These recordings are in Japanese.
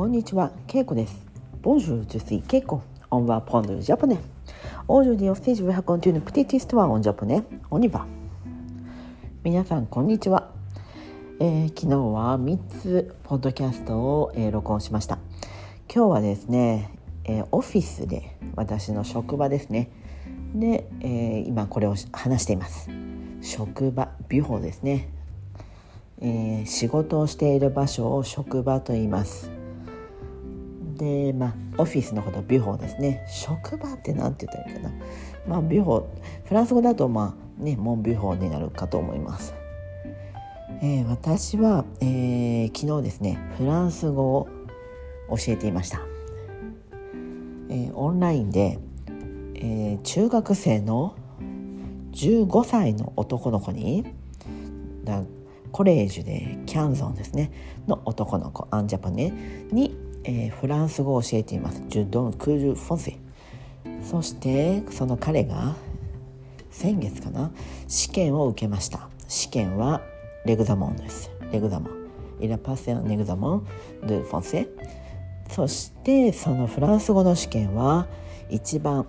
こんにちは、ケイコです。Bonjour, je suis Keiko. On va prendre le japonais. Aujourd'hui, aussi, je vais raconter une petite histoire en japonais. On y va. 皆さん、こんにちは。えー昨日は3つポッドキャストを、えー録音しました。今日はですね、えーオフィスで私の職場ですね。で、えー今これを話しています。職場、ビュホですね。えー仕事をしている場所を職場と言います。でまあオフィスのことビュホーですね。職場って何て言ったらいいかな。まあビュホーフランス語だとまあねモンビュホーになるかと思います、えー私は、えー昨日ですねフランス語を教えていました、えーオンラインで、えー中学生の15歳の男の子にだコレージュでキャンゾンですねの男の子アンジャパネに、えーフランス語を教えています。ジュドン・クージュ・フォンセ。そしてその彼が先月かな試験を受けました試験はレグザモンです。レグザモン。イラパセン・レグザモン・ドゥ・フォンセ。そしてそのフランス語の試験は一番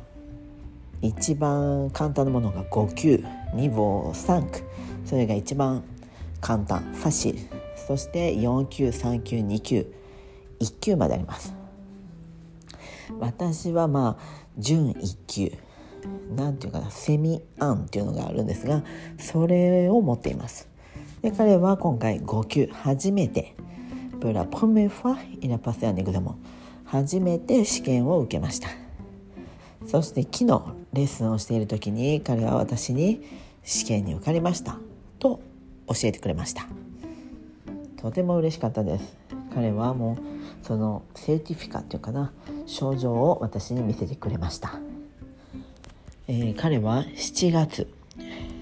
一番簡単なものが5級。2ボ3区。それが一番簡単。ファシルそして4級3級2級。1級まであります。私はまあ準1級。なんていうかなセミアンっていうのがあるんですがそれを持っています。で彼は今回5級。初めて。プラポメファイラパセアネグダモ初めて試験を受けました。そして昨日レッスンをしている時に彼は私に試験に受かりましたと教えてくれました。とても嬉しかったです。彼はもうそのセーティフィカっていうかな症状を私に見せてくれました、えー彼は7月、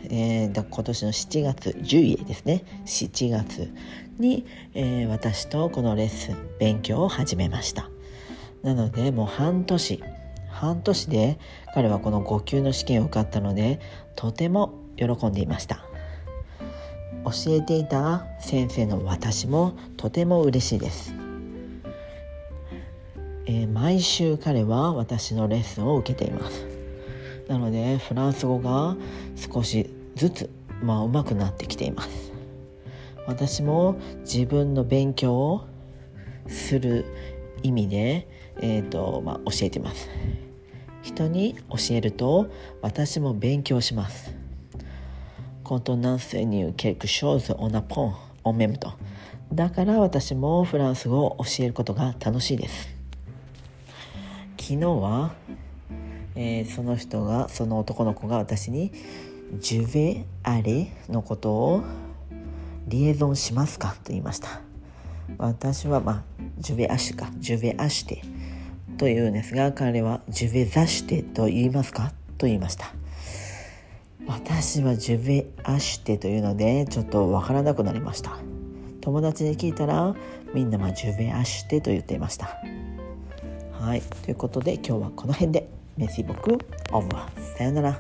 えーだ今年の7月10日ですね。7月に、えー私とこのレッスン勉強を始めました。なのでもう半年半年で彼はこの5級の試験を受かったのでとても喜んでいました。教えていた先生の私もとても嬉しいです、えー毎週彼は私のレッスンを受けています。なのでフランス語が少しずつまあ上手くなってきています。私も自分の勉強をする意味で、えーとまあ、教えています。人に教えると私も勉強します。Quand on enseigne quelque chose, on apprend en même temps. だから私もフランス語を教えることが楽しいです。昨日は、えーその人が、その男の子が私に「ジュヴェアレ」のことを「リエゾンしますか?」と言いました。私はまあ「ジュヴェアシュか」「ジュヴェアシテ」と言うんですが彼は「ジュヴェザシテ」と言いますか？と言いました。私はジュベアシュテというのでちょっとわからなくなりました。友達に聞いたらみんなまジュベアシュテと言っていました。はい。ということで今日はこの辺で。メシボクオブさよなら。